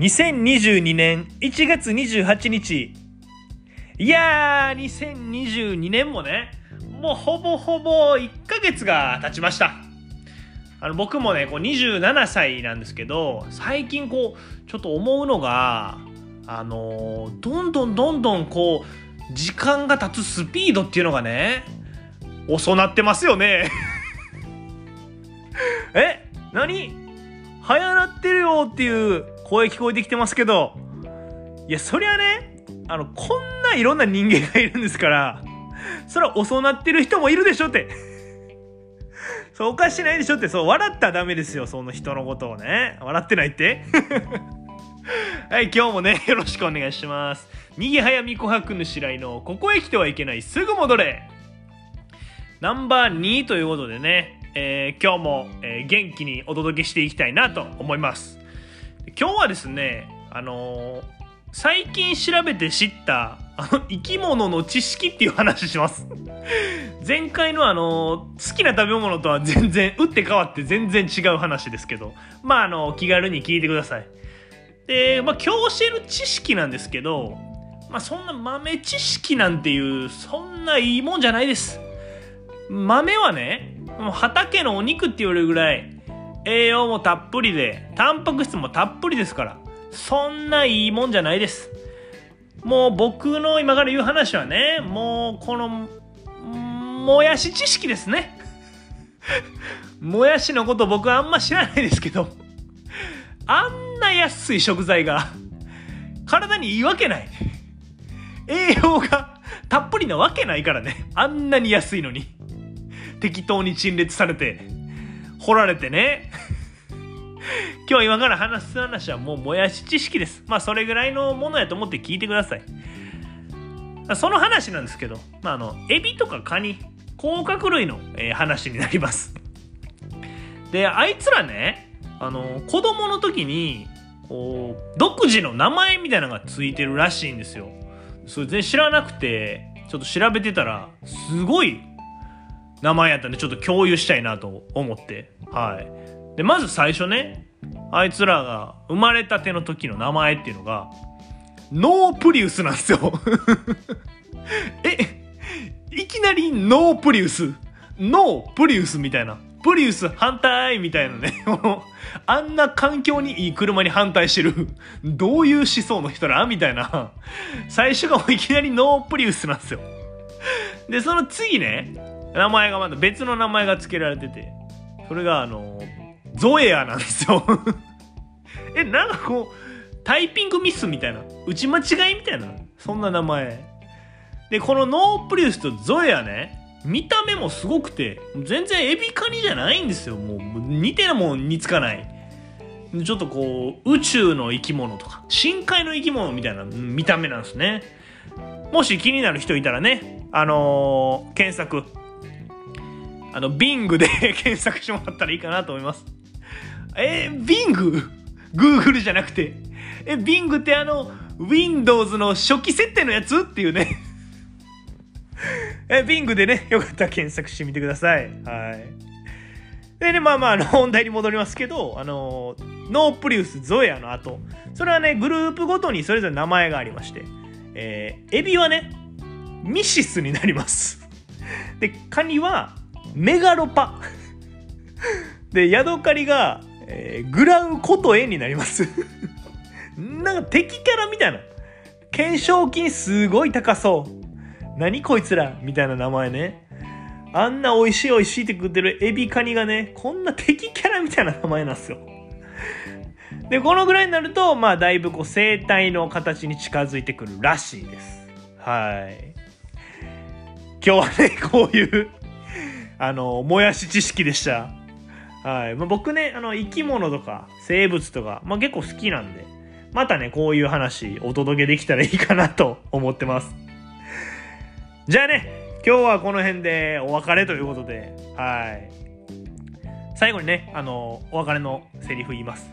2022年1月28日。いやー、2022年もね、もうほぼほぼ1ヶ月が経ちました。あの僕もね、こう27歳なんですけど、最近こう、ちょっと思うのが、あのーどんどんどんどんこう、時間が経つスピードっていうのがね、遅なってますよね。え？何？早なってるよっていう声聞こえてきてますけど、いや、そりゃね、あの、こんないろんな人間がいるんですから、それは遅なってる人もいるでしょって。そう、おかしないでしょって、そう、笑ったらダメですよ、その人のことをね。笑ってないって はい、今日もね、よろしくお願いします。右早見琥珀の白井の、ここへ来てはいけない、すぐ戻れナンバー2ということでね、えー今日も、えー元気にお届けしていきたいなと思います。今日はですね、あのー最近調べて知ったあの生き物の知識っていう話します。前回のあの好きな食べ物とは全然打って変わって全然違う話ですけどまああの気軽に聞いてください。で、まあ、今日教える知識なんですけど、まあ、そんな豆知識なんていうそんないいもんじゃないです。豆はねもう畑のお肉って言われるぐらい栄養もたっぷりでタンパク質もたっぷりですからそんないいもんじゃないです。もう僕の今から言う話はねもうこのもやし知識ですね。もやしのこと僕あんま知らないですけどあんな安い食材が体にいいわけない。栄養がたっぷりなわけないからねあんなに安いのに。適当に陳列されて掘られてね。今日今から話す話はもうもやし知識です。まあそれぐらいのものやと思って聞いてください。その話なんですけど、まあ、あのエビとかカニ甲殻類の、えー話になります。であいつらねあの子供の時にこう独自の名前みたいなのがついてるらしいんですよ。それ全然知らなくてちょっと調べてたらすごい名前やったんでちょっと共有したいなと思って。はい。でまず最初ねあいつらが生まれたての時の名前っていうのがノープリウスなんですよ。えいきなりノープリウス？ノープリウスみたいな。プリウス反対みたいなね。あんな環境にいい車に反対してる。どういう思想の人ら？みたいな。最初がいきなりノープリウスなんですよ。でその次ね名前がまだ別の名前が付けられててそれがあのゾエアなんですよ。えなんかこうタイピングミスみたいな打ち間違いみたいなそんな名前。でこのノープリウスとゾエアね見た目もすごくて全然エビカニじゃないんですよ。もう似てるもん似つかない。ちょっとこう宇宙の生き物とか深海の生き物みたいなうん見た目なんですね。もし気になる人いたらねあのー検索あの、ビングで 検索してもらったらいいかなと思います。えー、ビング ?Google じゃなくて。え、ビングってあの、Windows の初期設定のやつっていうね。え、ビングでね、よかったら検索してみてください。はい。でね、まあまあ、あの、本題に戻りますけど、あの、ノープリウス、ゾエアの後、それはね、グループごとにそれぞれ名前がありまして、えーエビはね、ミシスになります。で、カニは、メガロパ。で、ヤドカリが、えーグラウコトエになります。なんか敵キャラみたいな。懸賞金すごい高そう。何こいつらみたいな名前ね。あんな美味しい美味しいって食ってるエビカニがね、こんな敵キャラみたいな名前なんですよ。で、このぐらいになると、まあ、だいぶこう、生態の形に近づいてくるらしいです。はい。今日はね、こういう、あの、もやし知識でした。はい。まあ、僕ね、あの、生き物とか生物とか、まあ、結構好きなんで、またね、こういう話お届けできたらいいかなと思ってます。じゃあね、今日はこの辺でお別れということで、はい。最後にね、あの、お別れのセリフ言います。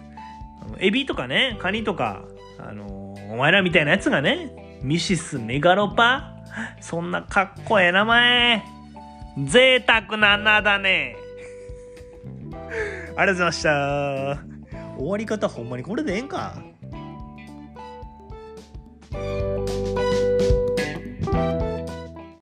エビとかね、カニとか、あの、お前らみたいなやつがね、ミシスメガロパ？そんなかっこええ名前。贅沢な名だね。ありがとうございました。終わり方ほんまにこれでええんか